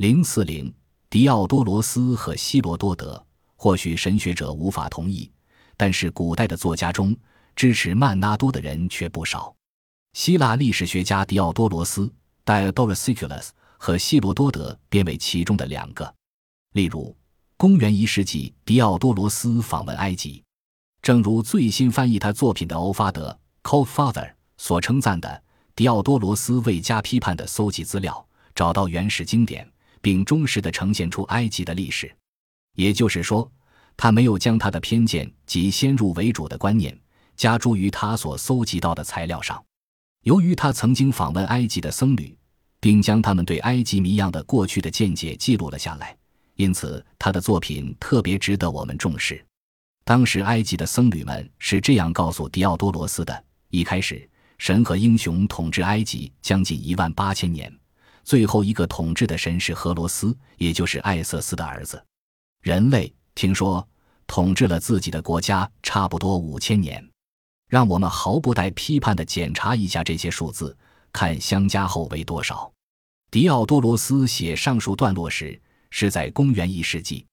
零四零，狄奥多罗斯和希罗多德，或许神学者无法同意，但是古代的作家中支持曼纳多的人却不少。希腊历史学家狄奥多罗斯 （Diodorus） 和希罗多德便为其中的两个。例如，公元一世纪，狄奥多罗斯访问埃及，正如最新翻译他作品的欧发德 （Coldfather） 所称赞的，狄奥多罗斯未加批判的搜集资料，找到原始经典。并忠实地呈现出埃及的历史，也就是说，他没有将他的偏见及先入为主的观念加诸于他所搜集到的材料上。由于他曾经访问埃及的僧侣，并将他们对埃及谜样的过去的见解记录了下来，因此他的作品特别值得我们重视。当时埃及的僧侣们是这样告诉狄奥多罗斯的：一开始，神和英雄统治埃及将近一万八千年。最后一个统治的神是荷罗斯，也就是艾瑟斯的儿子。人类听说统治了自己的国家差不多五千年。让我们毫不带批判地检查一下这些数字，看相加后为多少。狄奥多罗斯写上述段落时是在公元一世纪。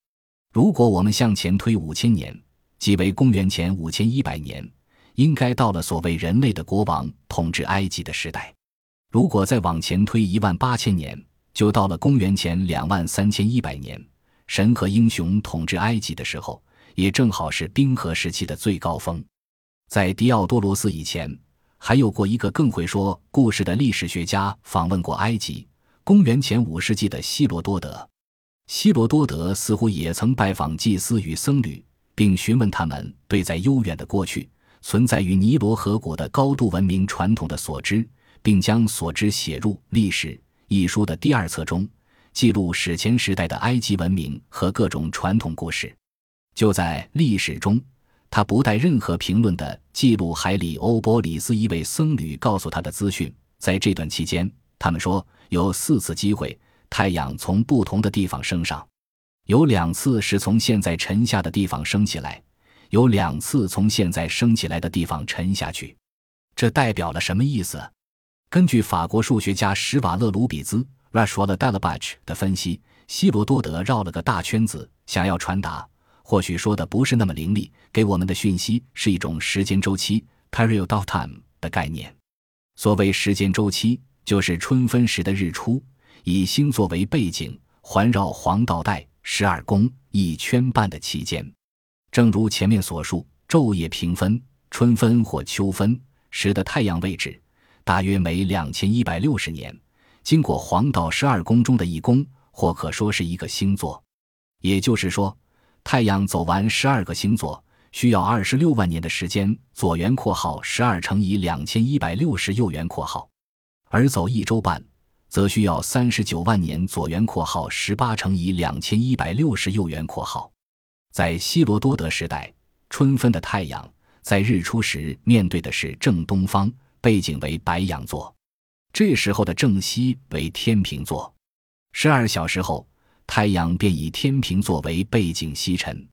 如果我们向前推五千年，即为公元前五千一百年，应该到了所谓人类的国王统治埃及的时代。如果再往前推一万八千年，就到了公元前两万三千一百年，神和英雄统治埃及的时候，也正好是冰河时期的最高峰。在狄奥多罗斯以前，还有过一个更会说故事的历史学家访问过埃及。公元前五世纪的希罗多德，希罗多德似乎也曾拜访祭司与僧侣，并询问他们对在悠远的过去存在于尼罗河谷的高度文明传统的所知。并将所知写入《历史》一书的第二册中，记录史前时代的埃及文明和各种传统故事。就在《历史》中，他不带任何评论地记录海里欧波里斯一位僧侣告诉他的资讯。在这段期间，他们说有四次机会，太阳从不同的地方升上，有两次是从现在沉下的地方升起来，有两次从现在升起来的地方沉下去。这代表了什么意思？根据法国数学家史瓦勒鲁比兹 （Rashwala d a l a b a c h 的分析，希罗多德绕了个大圈子，想要传达，或许说的不是那么凌厉，给我们的讯息是一种时间周期 （period of time） 的概念。所谓时间周期，就是春分时的日出，以星座为背景，环绕黄道带十二宫一圈半的期间。正如前面所述，昼夜平分，春分或秋分时的太阳位置。大约每两千一百六十年，经过黄道十二宫中的一宫，或可说是一个星座。也就是说，太阳走完十二个星座，需要二十六万年的时间（左圆括号十二乘以两千一百六十右圆括号），而走一周半，则需要三十九万年（左圆括号十八乘以两千一百六十右圆括号）。在希罗多德时代，春分的太阳在日出时面对的是正东方。背景为白羊座，这时候的正西为天平座。十二小时后，太阳便以天平座为背景西沉。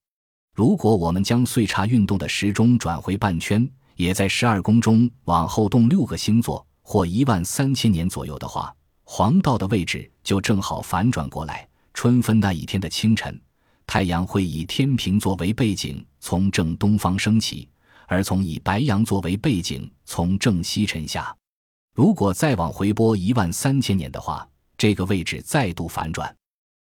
如果我们将岁差运动的时钟转回半圈，也在十二宫中往后动六个星座或一万三千年左右的话，黄道的位置就正好反转过来。春分那一天的清晨，太阳会以天平座为背景，从正东方升起。而从以白羊座为背景，从正西沉下。如果再往回拨一万三千年的话，这个位置再度反转，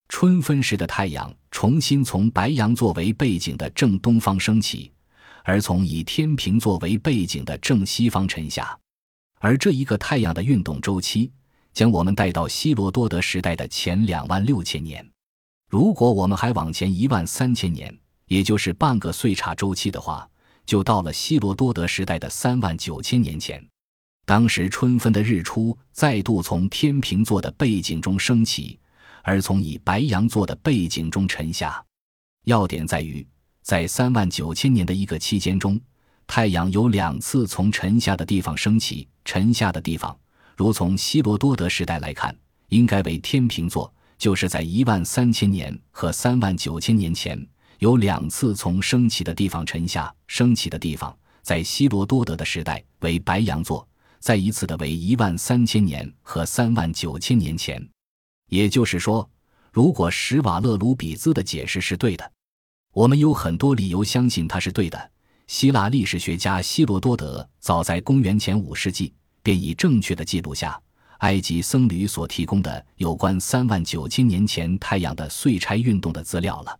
春分时的太阳重新从白羊座为背景的正东方升起，而从以天平座为背景的正西方沉下。而这一个太阳的运动周期，将我们带到希罗多德时代的前两万六千年。如果我们还往前一万三千年，也就是半个岁差周期的话。就到了希罗多德时代的三万九千年前，当时春分的日出再度从天平座的背景中升起，而从以白羊座的背景中沉下。要点在于，在三万九千年的一个期间中，太阳有两次从沉下的地方升起，沉下的地方，如从希罗多德时代来看，应该为天平座，就是在一万三千年和三万九千年前。有两次从升起的地方沉下，升起的地方在希罗多德的时代为白羊座，再一次的为一万三千年和三万九千年前。也就是说，如果史瓦勒鲁比兹的解释是对的，我们有很多理由相信他是对的。希腊历史学家希罗多德早在公元前五世纪便已正确的记录下埃及僧侣所提供的有关三万九千年前太阳的岁差运动的资料了。